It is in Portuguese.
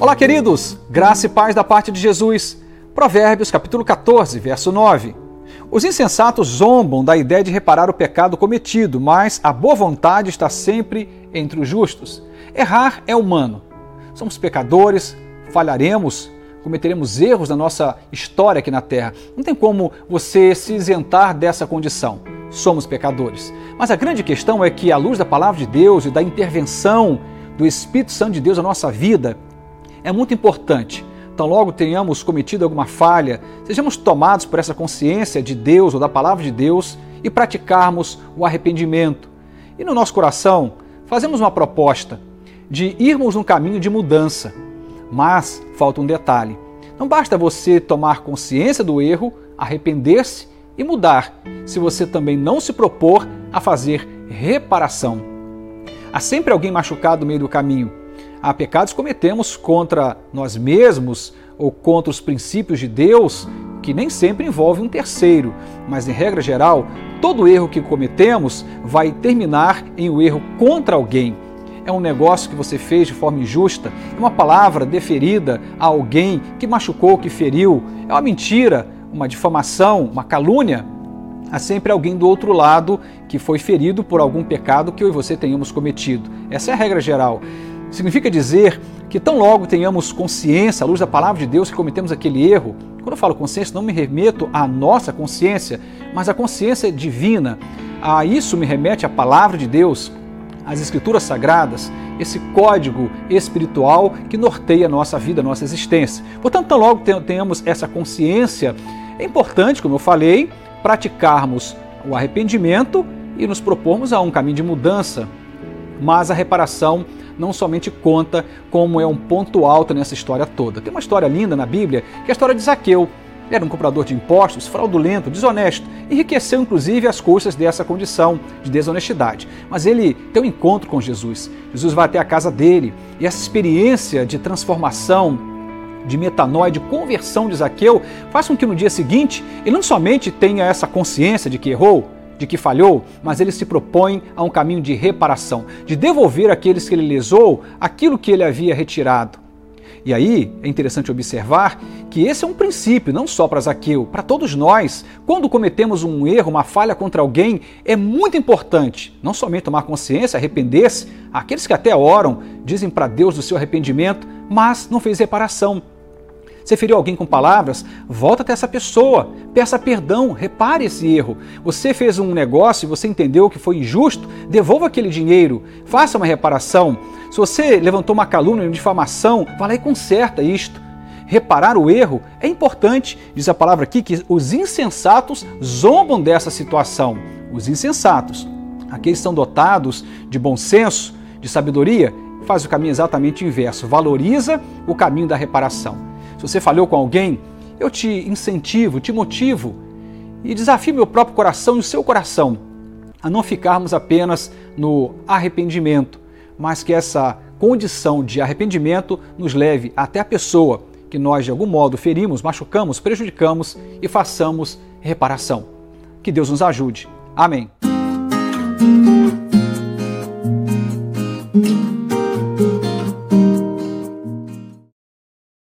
Olá, queridos! Graça e paz da parte de Jesus. Provérbios, capítulo 14, verso 9. Os insensatos zombam da ideia de reparar o pecado cometido, mas a boa vontade está sempre entre os justos. Errar é humano. Somos pecadores, falharemos, cometeremos erros na nossa história aqui na Terra. Não tem como você se isentar dessa condição. Somos pecadores. Mas a grande questão é que, à luz da palavra de Deus e da intervenção do Espírito Santo de Deus na nossa vida, é muito importante. Então, logo tenhamos cometido alguma falha, sejamos tomados por essa consciência de Deus ou da palavra de Deus e praticarmos o arrependimento. E no nosso coração, fazemos uma proposta de irmos num caminho de mudança. Mas falta um detalhe: não basta você tomar consciência do erro, arrepender-se e mudar, se você também não se propor a fazer reparação. Há sempre alguém machucado no meio do caminho há pecados que cometemos contra nós mesmos ou contra os princípios de Deus, que nem sempre envolve um terceiro, mas em regra geral, todo erro que cometemos vai terminar em um erro contra alguém. É um negócio que você fez de forma injusta, é uma palavra deferida a alguém que machucou, que feriu, é uma mentira, uma difamação, uma calúnia. Há sempre alguém do outro lado que foi ferido por algum pecado que eu e você tenhamos cometido. Essa é a regra geral. Significa dizer que tão logo tenhamos consciência, à luz da palavra de Deus, que cometemos aquele erro. Quando eu falo consciência, não me remeto à nossa consciência, mas à consciência divina. A isso me remete a palavra de Deus, as escrituras sagradas, esse código espiritual que norteia a nossa vida, a nossa existência. Portanto, tão logo tenhamos essa consciência, é importante, como eu falei, praticarmos o arrependimento e nos propormos a um caminho de mudança, mas a reparação não somente conta como é um ponto alto nessa história toda. Tem uma história linda na Bíblia, que é a história de Zaqueu. Ele era um comprador de impostos, fraudulento, desonesto, enriqueceu inclusive as custas dessa condição de desonestidade. Mas ele tem um encontro com Jesus. Jesus vai até a casa dele e essa experiência de transformação, de metanoia, de conversão de Zaqueu, faz com que no dia seguinte ele não somente tenha essa consciência de que errou, de que falhou, mas ele se propõe a um caminho de reparação, de devolver àqueles que ele lesou aquilo que ele havia retirado. E aí é interessante observar que esse é um princípio não só para Zaqueu, para todos nós. Quando cometemos um erro, uma falha contra alguém, é muito importante não somente tomar consciência, arrepender-se, aqueles que até oram, dizem para Deus do seu arrependimento, mas não fez reparação. Você feriu alguém com palavras? Volta até essa pessoa, peça perdão, repare esse erro. Você fez um negócio e você entendeu que foi injusto? Devolva aquele dinheiro, faça uma reparação. Se você levantou uma calúnia, uma difamação, vá lá e conserta isto. Reparar o erro é importante, diz a palavra aqui, que os insensatos zombam dessa situação. Os insensatos, aqueles que são dotados de bom senso, de sabedoria, faz o caminho exatamente inverso, valoriza o caminho da reparação se você falhou com alguém, eu te incentivo, te motivo e desafio meu próprio coração e o seu coração a não ficarmos apenas no arrependimento, mas que essa condição de arrependimento nos leve até a pessoa que nós de algum modo ferimos, machucamos, prejudicamos e façamos reparação. Que Deus nos ajude. Amém.